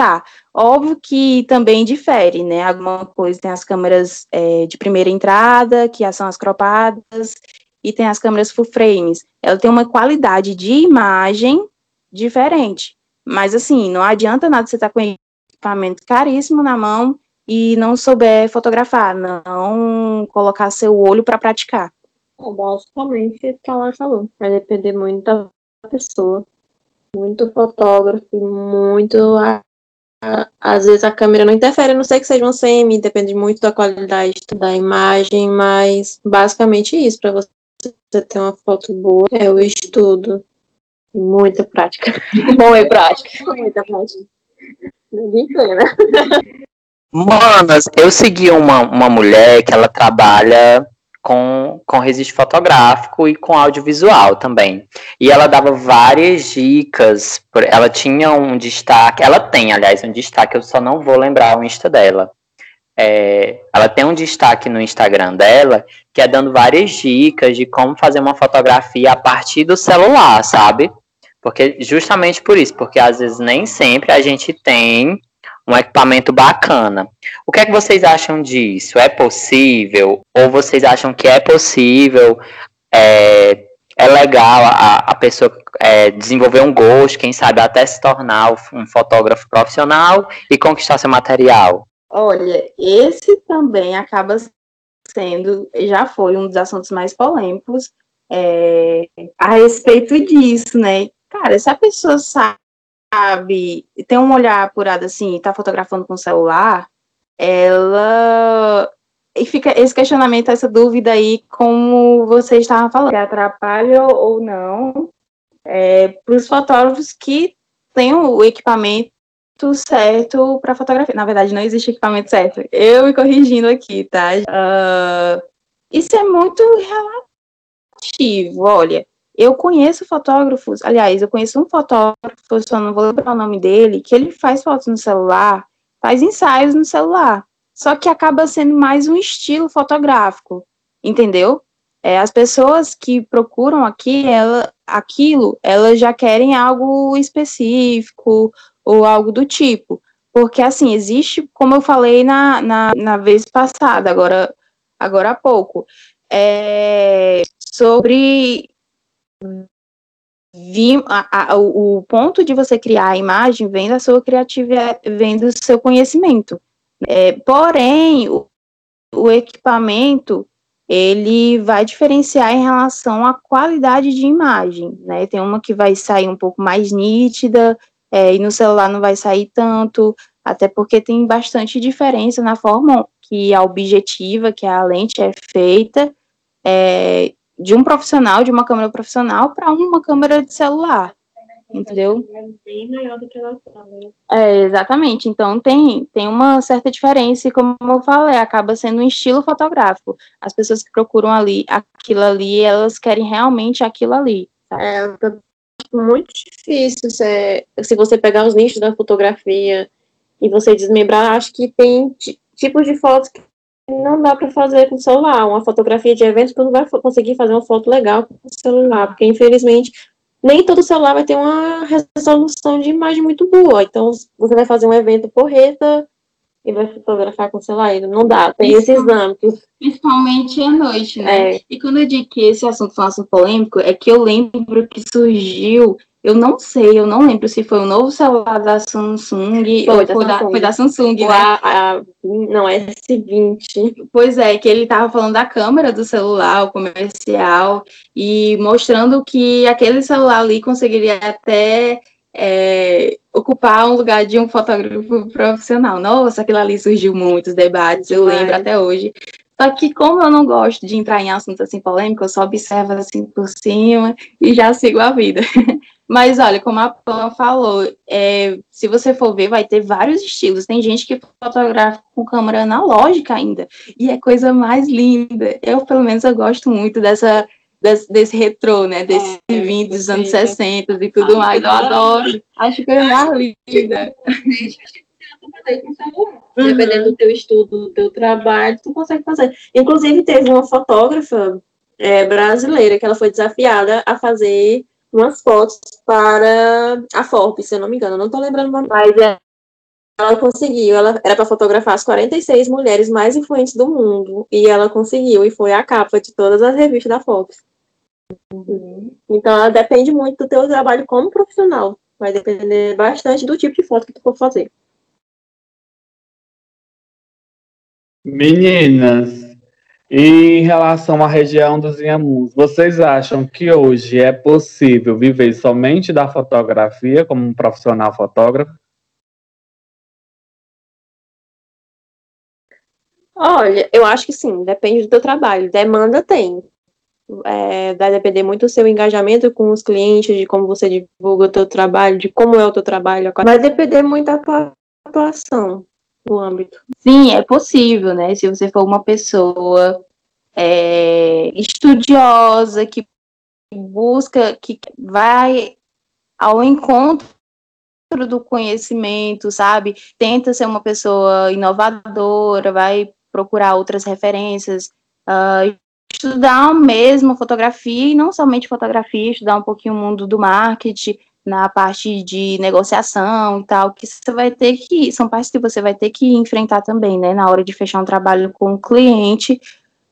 tá, óbvio que também difere, né? Alguma coisa tem as câmeras é, de primeira entrada, que são as cropadas, e tem as câmeras full frames. Ela tem uma qualidade de imagem diferente. Mas assim, não adianta nada você estar tá com equipamento caríssimo na mão e não souber fotografar, não colocar seu olho para praticar.
É, basicamente, o que ela falou. Vai depender muito da pessoa. Muito fotógrafo, muito. Às vezes a câmera não interfere, não sei que seja um semi, depende muito da qualidade da imagem, mas basicamente isso, para você ter uma foto boa, é o estudo. Muita prática.
Bom é prática.
Muita prática. Ninguém tem, né?
Manas, eu segui uma, uma mulher que ela trabalha com, com registro fotográfico e com audiovisual também. E ela dava várias dicas. Ela tinha um destaque, ela tem, aliás, um destaque, eu só não vou lembrar o Insta dela. É, ela tem um destaque no Instagram dela que é dando várias dicas de como fazer uma fotografia a partir do celular, sabe? Porque justamente por isso, porque às vezes nem sempre a gente tem um equipamento bacana. O que é que vocês acham disso? É possível? Ou vocês acham que é possível? É, é legal a, a pessoa é, desenvolver um gosto, quem sabe até se tornar um fotógrafo profissional e conquistar seu material?
Olha, esse também acaba sendo, já foi um dos assuntos mais polêmicos é, a respeito disso, né? Cara, se a pessoa sabe sabe, tem um olhar apurado assim, tá fotografando com o celular, ela. E fica esse questionamento, essa dúvida aí, como você estava falando, que atrapalha ou não é, para os fotógrafos que têm o equipamento certo para fotografia. Na verdade, não existe equipamento certo. Eu me corrigindo aqui, tá? Uh, isso é muito relativo. Olha, eu conheço fotógrafos, aliás, eu conheço um fotógrafo, só não vou lembrar o nome dele, que ele faz fotos no celular, faz ensaios no celular. Só que acaba sendo mais um estilo fotográfico, entendeu? É, as pessoas que procuram aqui, ela, aquilo, elas já querem algo específico ou algo do tipo. Porque, assim, existe, como eu falei na, na, na vez passada, agora, agora há pouco, é, sobre vi, a, a, o ponto de você criar a imagem vem da sua criatividade, vem do seu conhecimento. É, porém, o, o equipamento ele vai diferenciar em relação à qualidade de imagem, né? Tem uma que vai sair um pouco mais nítida, é, e no celular não vai sair tanto, até porque tem bastante diferença na forma que a objetiva, que a lente é feita, é, de um profissional, de uma câmera profissional, para uma câmera de celular. Entendeu?
É bem maior do que ela né?
É, exatamente. Então tem, tem uma certa diferença, e como eu falei, acaba sendo um estilo fotográfico. As pessoas que procuram ali aquilo ali, elas querem realmente aquilo ali.
Sabe? É muito difícil se, se você pegar os nichos da fotografia e você desmembrar, acho que tem tipos de fotos que não dá para fazer com o celular. Uma fotografia de evento, tu não vai conseguir fazer uma foto legal com o celular, porque infelizmente nem todo celular vai ter uma resolução de imagem muito boa. Então, você vai fazer um evento porreta e vai fotografar com o celular, não dá, tem esses âmbitos.
Principalmente à noite, né?
É.
E quando eu digo que esse assunto foi um assunto polêmico, é que eu lembro que surgiu eu não sei, eu não lembro se foi o novo celular da Samsung
foi,
ou
da
foi, da,
Samsung.
foi da Samsung, né?
A, a, não, é S20.
Pois é, que ele estava falando da câmera do celular, o comercial, e mostrando que aquele celular ali conseguiria até é, ocupar um lugar de um fotógrafo profissional. Nossa, aquilo ali surgiu muitos debates, eu lembro até hoje. Só que como eu não gosto de entrar em assuntos assim polêmicos, eu só observo assim por cima e já sigo a vida. Mas olha, como a Pan falou, é, se você for ver, vai ter vários estilos. Tem gente que fotografa com câmera analógica ainda, e é coisa mais linda. Eu, pelo menos, eu gosto muito dessa, desse, desse retrô, né? Desse é, vinho dos anos 60 e tudo mais. Eu adoro. Acho que é mais linda.
Dependendo do teu estudo, do teu trabalho, tu consegue fazer. Inclusive, teve uma fotógrafa é, brasileira que ela foi desafiada a fazer umas fotos para a Forbes, se eu não me engano, não estou lembrando mais, mas é, ela conseguiu, ela era para fotografar as 46 mulheres mais influentes do mundo, e ela conseguiu, e foi a capa de todas as revistas da Forbes. Uhum. Então, ela depende muito do teu trabalho como profissional, vai depender bastante do tipo de foto que tu for fazer.
Meninas, em relação à região dos Inhamuns, vocês acham que hoje é possível viver somente da fotografia como um profissional fotógrafo?
Olha, eu acho que sim, depende do teu trabalho. Demanda tem. É, vai depender muito do seu engajamento com os clientes, de como você divulga o teu trabalho, de como é o teu trabalho. Vai depender muito da tua atuação no âmbito.
Sim, é possível, né? Se você for uma pessoa é, estudiosa, que busca, que vai ao encontro do conhecimento, sabe? Tenta ser uma pessoa inovadora, vai procurar outras referências, uh, estudar mesmo fotografia, e não somente fotografia, estudar um pouquinho o mundo do marketing, na parte de negociação e tal, que você vai ter que, são partes que você vai ter que enfrentar também, né, na hora de fechar um trabalho com o cliente,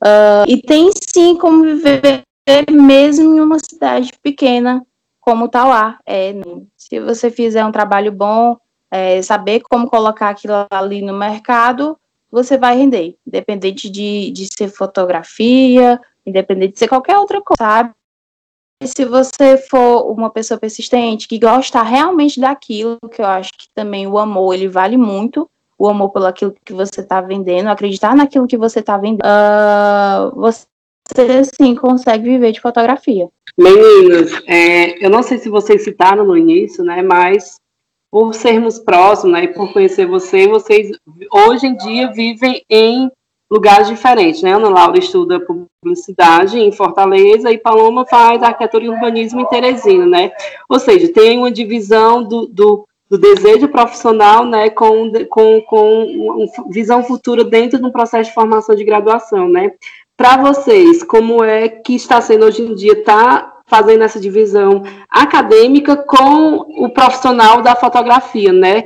uh, e tem sim como viver mesmo em uma cidade pequena, como Tauá, é, se você fizer um trabalho bom, é, saber como colocar aquilo ali no mercado, você vai render, independente de, de ser fotografia, independente de ser qualquer outra coisa, sabe? Se você for uma pessoa persistente, que gosta realmente daquilo, que eu acho que também o amor, ele vale muito, o amor pelo aquilo que você está vendendo, acreditar naquilo que você está vendendo, uh, você sim consegue viver de fotografia.
Meninas, é, eu não sei se vocês citaram no início, né, mas por sermos próximos, né, e por conhecer você, vocês hoje em dia vivem em lugares diferentes, né? Ana Laura estuda publicidade em Fortaleza e Paloma faz arquitetura e urbanismo em Teresina, né? Ou seja, tem uma divisão do, do, do desejo profissional, né, com, com, com visão futura dentro de um processo de formação de graduação, né? Para vocês, como é que está sendo hoje em dia, tá fazendo essa divisão acadêmica com o profissional da fotografia, né?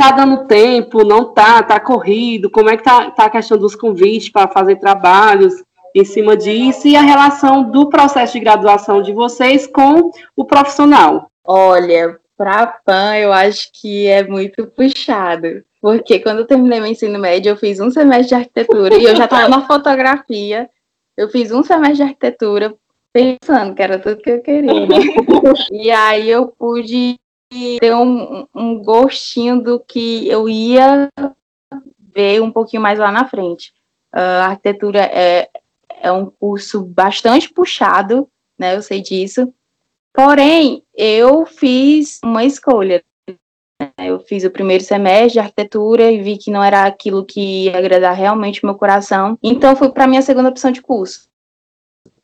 Tá dando tempo, não tá, tá corrido, como é que tá, tá a questão dos convites para fazer trabalhos em cima disso e a relação do processo de graduação de vocês com o profissional?
Olha, para a PAN eu acho que é muito puxado, porque quando eu terminei meu ensino médio eu fiz um semestre de arquitetura e eu já estava na fotografia, eu fiz um semestre de arquitetura pensando que era tudo que eu queria. Né? e aí eu pude ter um, um gostinho do que eu ia ver um pouquinho mais lá na frente. Uh, a arquitetura é, é um curso bastante puxado, né? Eu sei disso. Porém, eu fiz uma escolha. Né? Eu fiz o primeiro semestre de arquitetura e vi que não era aquilo que ia agradar realmente o meu coração. Então, fui para a minha segunda opção de curso,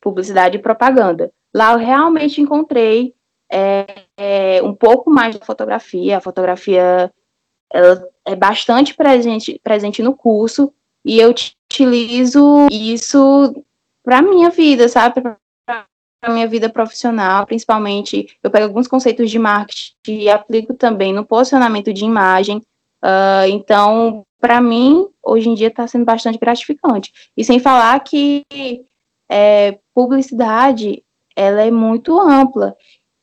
publicidade e propaganda. Lá eu realmente encontrei é, é, um pouco mais de fotografia. A fotografia ela é bastante presente, presente no curso e eu utilizo isso para minha vida, sabe? Para minha vida profissional, principalmente. Eu pego alguns conceitos de marketing e aplico também no posicionamento de imagem. Uh, então, para mim, hoje em dia está sendo bastante gratificante. E sem falar que é, publicidade ela é muito ampla.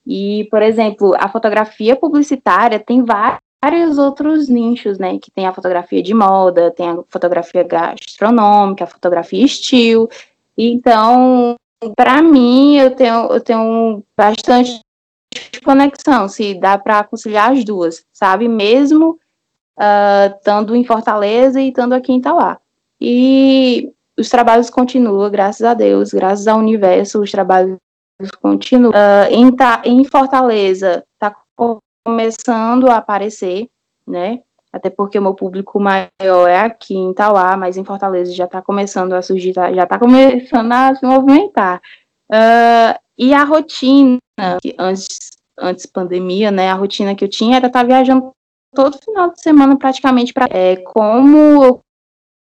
E, por exemplo, a fotografia publicitária tem vários outros nichos, né? Que tem a fotografia de moda, tem a fotografia gastronômica, a fotografia estilo. Então, para mim, eu tenho, eu tenho bastante conexão, se dá para conciliar as duas, sabe? Mesmo uh, estando em Fortaleza e estando aqui em Itauá. E os trabalhos continuam, graças a Deus, graças ao universo, os trabalhos continua. Uh, em, em Fortaleza, está começando a aparecer, né? Até porque o meu público maior é aqui em Itauá, mas em Fortaleza já está começando a surgir, tá, já está começando a se movimentar. Uh, e a rotina, que antes, antes pandemia, né? A rotina que eu tinha era estar tá viajando todo final de semana praticamente para é, como eu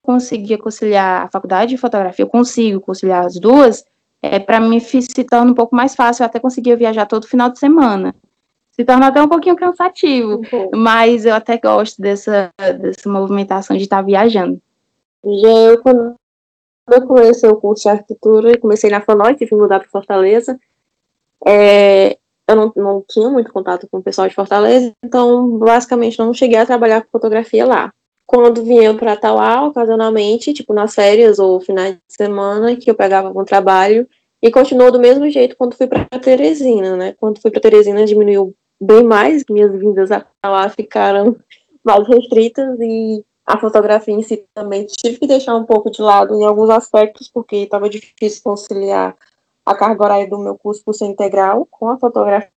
conseguia conciliar a faculdade de fotografia, eu consigo conciliar as duas, é, para mim se torna um pouco mais fácil, eu até conseguia viajar todo final de semana. Se torna até um pouquinho cansativo, uhum. mas eu até gosto dessa, dessa movimentação de estar tá viajando.
Já eu, quando eu comecei o curso de arquitetura, comecei na FANOI, tive que mudar para Fortaleza, é, eu não, não tinha muito contato com o pessoal de Fortaleza, então basicamente não cheguei a trabalhar com fotografia lá. Quando vinha para Tauá, ocasionalmente, tipo nas férias ou finais de semana, que eu pegava algum trabalho, e continuou do mesmo jeito quando fui para Teresina, né? Quando fui para Teresina diminuiu bem mais, minhas vindas a Tauá ficaram mais restritas e a fotografia em si também tive que deixar um pouco de lado em alguns aspectos, porque estava difícil conciliar a carga horária do meu curso por ser integral com a fotografia.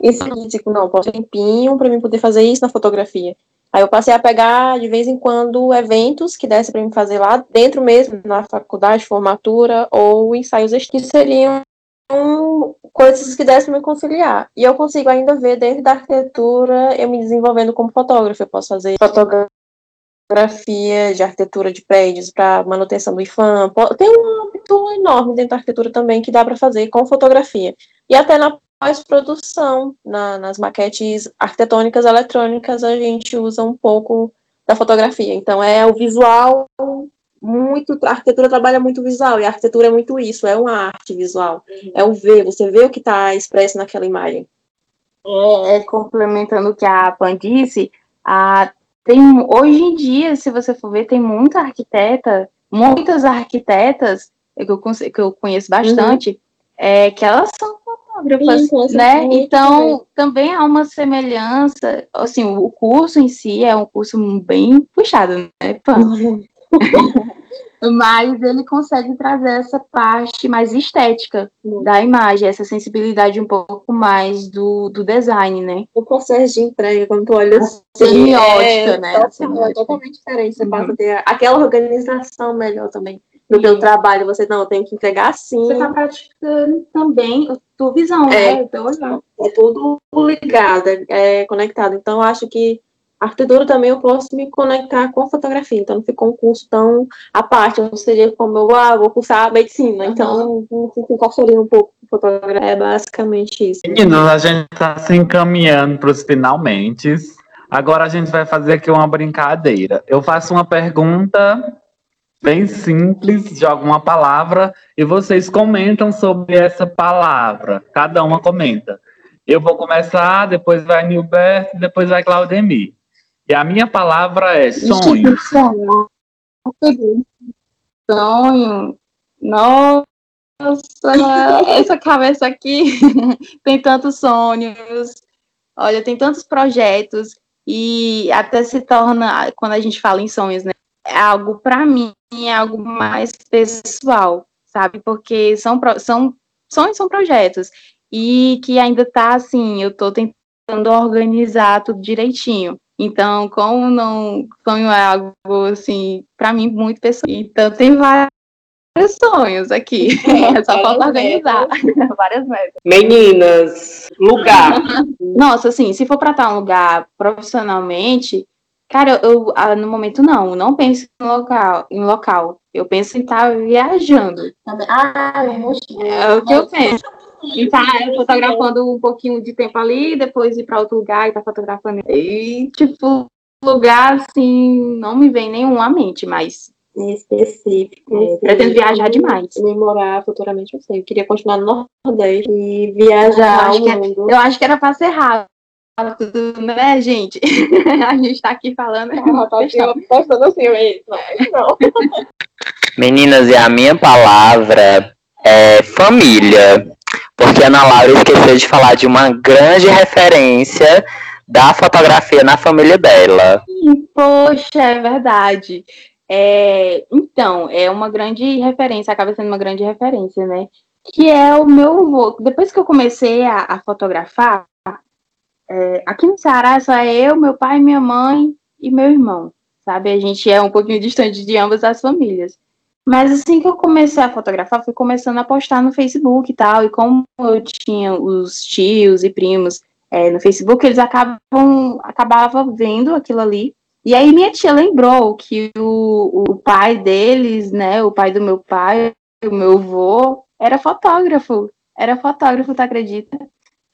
Isso eu digo, não, posso ter um tempinho para mim poder fazer isso na fotografia. Aí eu passei a pegar de vez em quando eventos que desse para mim fazer lá dentro mesmo, na faculdade, formatura ou ensaios que seriam coisas que dessem me conciliar. E eu consigo ainda ver dentro da arquitetura eu me desenvolvendo como fotógrafo. Eu posso fazer fotografia fotografia de arquitetura de prédios para manutenção do IFAM. Tem um âmbito enorme dentro da arquitetura também que dá para fazer com fotografia. E até na pós-produção, na, nas maquetes arquitetônicas eletrônicas, a gente usa um pouco da fotografia. Então, é o visual muito. A arquitetura trabalha muito visual, e a arquitetura é muito isso, é uma arte visual. Uhum. É o ver, você vê o que está expresso naquela imagem.
É, é, complementando o que a Pan disse, a, tem, hoje em dia, se você for ver, tem muita arquiteta, muitas arquitetas, que eu, que eu conheço bastante, uhum. é, que elas são fotógrafas, Sim, né? Então, também. há uma semelhança, assim, o curso em si é um curso bem puxado, né, mas ele consegue trazer essa parte mais estética da imagem, essa sensibilidade um pouco mais do, do design, né?
O processo de entrega, quando tu olha assim,
semiótica, é, né?
É totalmente diferente. Você uhum. passa a ter aquela organização melhor também no teu trabalho. Você não tem que entregar assim.
Você está praticando também a tua visão,
é, né? É tudo ligado, é conectado. Então, acho que arquitetura também eu posso me conectar com a fotografia, então não ficou um curso tão à parte, não seria como eu ah, vou cursar medicina, uhum. então se encaixaria um pouco fotografia, é basicamente isso.
Meninas, a gente está se encaminhando para os finalmente, agora a gente vai fazer aqui uma brincadeira, eu faço uma pergunta bem simples de alguma palavra e vocês comentam sobre essa palavra, cada uma comenta. Eu vou começar, depois vai Nilberto, depois vai Claudemir. E a minha palavra é sonho.
Sonho. Nossa, essa cabeça aqui tem tantos sonhos. Olha, tem tantos projetos e até se torna quando a gente fala em sonhos, né? É algo para mim é algo mais pessoal, sabe? Porque são são sonhos são projetos e que ainda tá assim, eu tô tentando organizar tudo direitinho. Então, como não sonho é algo assim, para mim muito pessoal. Então tem vários sonhos aqui. É só falta organizar. várias metas.
Meninas, lugar.
Nossa, assim, se for para estar um lugar profissionalmente, cara, eu, eu no momento não, não penso em local, em local. Eu penso em estar viajando.
Ah,
é o que eu penso. E tá fotografando um pouquinho de tempo ali, depois ir para outro lugar e tá fotografando. E, tipo, lugar assim, não me vem nenhum à mente, mas.
Em específico.
É, pretendo viajar demais.
Me morar futuramente, eu sei. Eu queria continuar no Nordeste e viajar.
Eu acho, que, era, eu acho que era pra ser rápido tudo, né, gente? a gente tá aqui falando.
Ah, tá assim, mas não.
Meninas, e a minha palavra é família porque a Ana Laura esqueceu de falar de uma grande referência da fotografia na família dela.
Poxa, é verdade. É, então, é uma grande referência, acaba sendo uma grande referência, né? Que é o meu avô. Depois que eu comecei a, a fotografar, é, aqui no Ceará só é eu, meu pai, minha mãe e meu irmão, sabe? A gente é um pouquinho distante de ambas as famílias. Mas assim que eu comecei a fotografar, fui começando a postar no Facebook e tal. E como eu tinha os tios e primos é, no Facebook, eles acabam acabavam vendo aquilo ali e aí minha tia lembrou que o, o pai deles, né, o pai do meu pai, o meu avô, era fotógrafo. Era fotógrafo, tu acredita?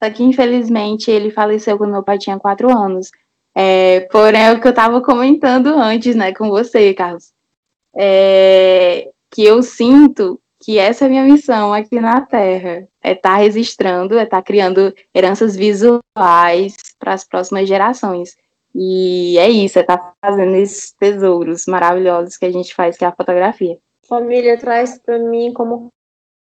Só que infelizmente ele faleceu quando meu pai tinha quatro anos. É, porém, é o que eu estava comentando antes, né, com você, Carlos. É, que eu sinto que essa é a minha missão aqui na Terra. É estar tá registrando, é estar tá criando heranças visuais para as próximas gerações. E é isso, é estar tá fazendo esses tesouros maravilhosos que a gente faz, que é a fotografia.
Família traz para mim como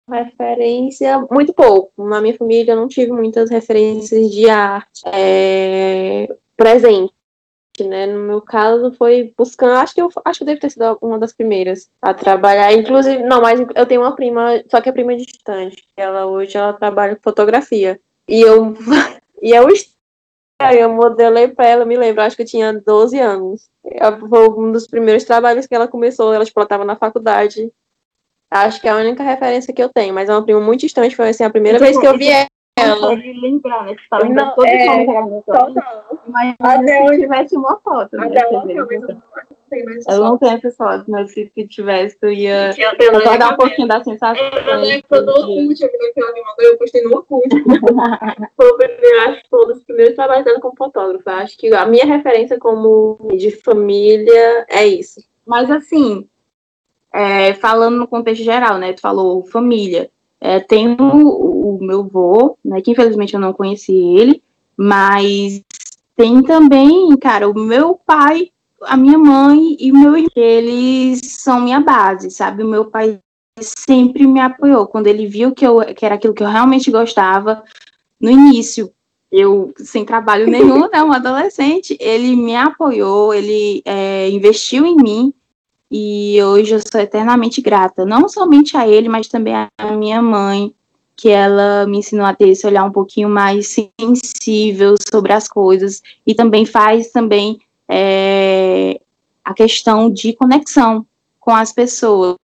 referência muito pouco. Na minha família eu não tive muitas referências de arte é, presente. Né? No meu caso foi buscando, acho que eu acho que eu devo ter sido uma das primeiras a trabalhar, inclusive, não, mas eu tenho uma prima, só que é prima distante. Ela hoje ela trabalha com fotografia. E eu e Aí eu modelei pra ela, me lembro, acho que eu tinha 12 anos. Foi um dos primeiros trabalhos que ela começou, ela explotava na faculdade. Acho que é a única referência que eu tenho, mas é uma prima muito distante, foi assim, a primeira vez que eu vi ela.
Consegue lembrar, né? Você tá
não, todo é,
Mas até hoje tivesse uma foto. Né? Até hoje, eu não tenho essas fotos, mas se tivesse, tu ia só dar um pouquinho da sensação.
Eu lembro do Orkut, a que ela me mandou, eu postei no Orkut. Foi o primeiro, acho que foi um dos primeiros trabalhos dela como fotógrafa. Acho que a minha referência como de família é isso.
Mas assim, é, falando no contexto geral, né? Tu falou família. É, tem o, o meu avô, né? Que infelizmente eu não conheci ele, mas tem também, cara, o meu pai a minha mãe e o meu irmão, eles são minha base, sabe? O meu pai sempre me apoiou. Quando ele viu que, eu, que era aquilo que eu realmente gostava, no início, eu sem trabalho nenhum, né, uma adolescente, ele me apoiou, ele é, investiu em mim e hoje eu sou eternamente grata, não somente a ele, mas também a minha mãe, que ela me ensinou a ter esse olhar um pouquinho mais sensível sobre as coisas e também faz também é, a questão de conexão com as pessoas,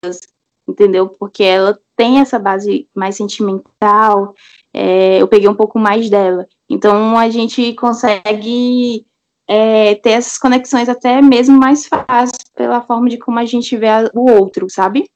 entendeu? Porque ela tem essa base mais sentimental, é, eu peguei um pouco mais dela. Então a gente consegue é, ter essas conexões até mesmo mais fácil pela forma de como a gente vê o outro, sabe?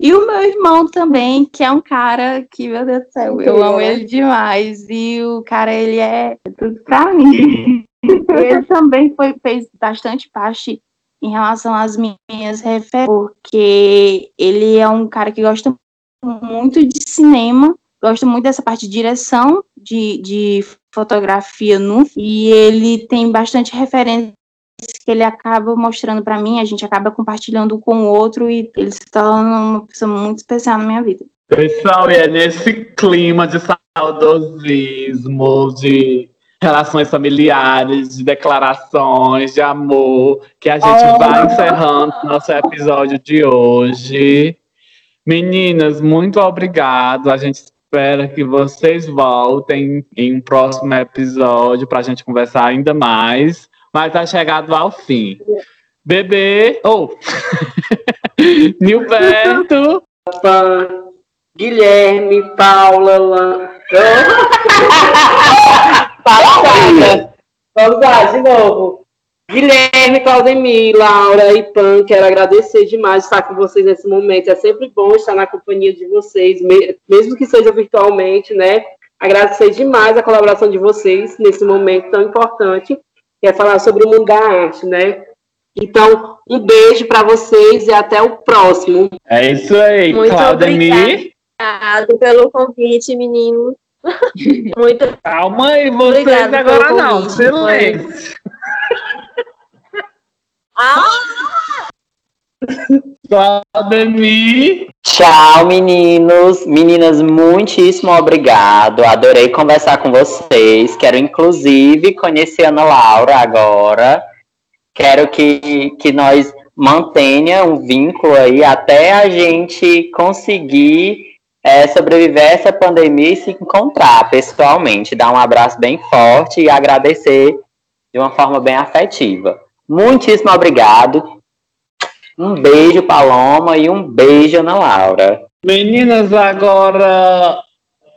E o meu irmão também, que é um cara que, meu Deus do céu, eu amo ele demais. E o cara, ele é tudo pra mim. ele também foi, fez bastante parte em relação às minhas referências, porque ele é um cara que gosta muito de cinema, gosta muito dessa parte de direção de, de fotografia no e ele tem bastante referência que ele acaba mostrando para mim, a gente acaba compartilhando com o outro e ele se torna uma pessoa muito especial na minha vida.
Pessoal, e é nesse clima de saudosismo, de relações familiares, de declarações de amor, que a gente oh. vai encerrando nosso episódio de hoje. Meninas, muito obrigado. A gente espera que vocês voltem em um próximo episódio para a gente conversar ainda mais. Mas tá chegado ao fim. Bebê, ou oh. Nilberto,
Guilherme, Paula, Lan... Passada. Vamos lá, de novo. Guilherme, Claudemir, Laura e Pan, quero agradecer demais estar com vocês nesse momento. É sempre bom estar na companhia de vocês, mesmo que seja virtualmente, né? Agradecer demais a colaboração de vocês nesse momento tão importante, que é falar sobre o mundo da arte, né? Então, um beijo para vocês e até o próximo.
É isso aí,
Muito Claudemir. Obrigado pelo convite, meninos. Muito.
Calma aí, vocês Obrigada agora não. Silêncio.
Ah!
Claudemir.
Tchau, meninos. Meninas, muitíssimo obrigado. Adorei conversar com vocês. Quero, inclusive, conhecer Ana Laura agora. Quero que, que nós mantenha um vínculo aí até a gente conseguir é, sobreviver essa pandemia e se encontrar pessoalmente. Dar um abraço bem forte e agradecer de uma forma bem afetiva. Muitíssimo obrigado. Um beijo, Paloma, e um beijo, Ana Laura.
Meninas, agora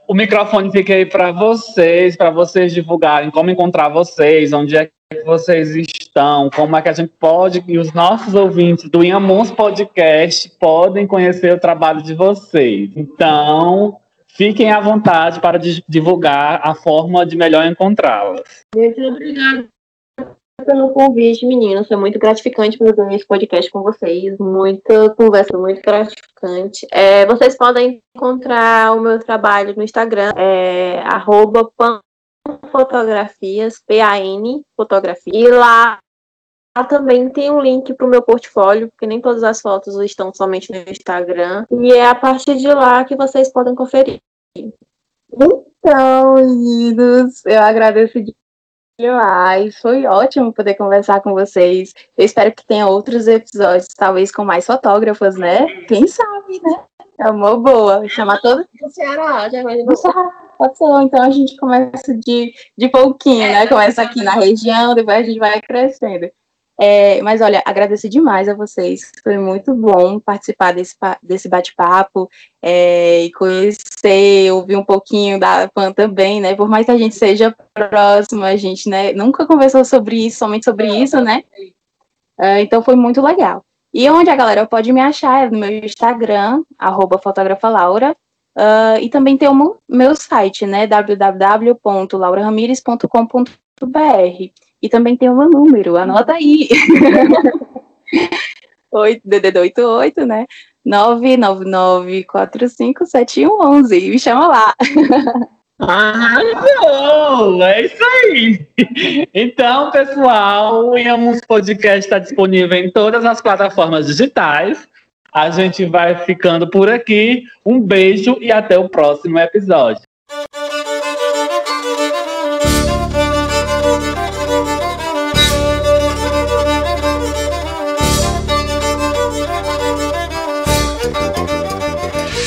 o microfone fica aí para vocês, para vocês divulgarem como encontrar vocês, onde é que vocês estão, como é que a gente pode, e os nossos ouvintes do Inhamuns Podcast podem conhecer o trabalho de vocês. Então, fiquem à vontade para divulgar a forma de melhor encontrá-las.
Muito obrigada pelo convite, meninas. Foi muito gratificante fazer esse podcast com vocês. Muita conversa, muito gratificante. É, vocês podem encontrar o meu trabalho no Instagram, é, panfotografias, P-A-N, fotografia. E lá também tem um link para o meu portfólio, porque nem todas as fotos estão somente no Instagram. E é a partir de lá que vocês podem conferir. Então, meninos, eu agradeço Ai, foi ótimo poder conversar com vocês. Eu espero que tenha outros episódios, talvez com mais fotógrafos, né? Quem sabe, né? É uma boa. Chamar todo do Ceará, já vai Pode ser, então a gente começa de, de pouquinho, né? Começa aqui na região, depois a gente vai crescendo. É, mas olha, agradeço demais a vocês. Foi muito bom participar desse, desse bate-papo é, e conhecer, ouvir um pouquinho da Pan também, né? Por mais que a gente seja próximo, a gente né, nunca conversou sobre isso, somente sobre isso, né? É, então foi muito legal. E onde a galera pode me achar é no meu Instagram, arroba fotografalaura, uh, e também tem o meu site, né? www.lauraramires.com.br. E também tem o meu número, anota aí. 8, DDD 88, né? 999457111. Me chama lá.
Ah, não! É isso aí! Então, pessoal, o Iamus Podcast está disponível em todas as plataformas digitais. A gente vai ficando por aqui. Um beijo e até o próximo episódio.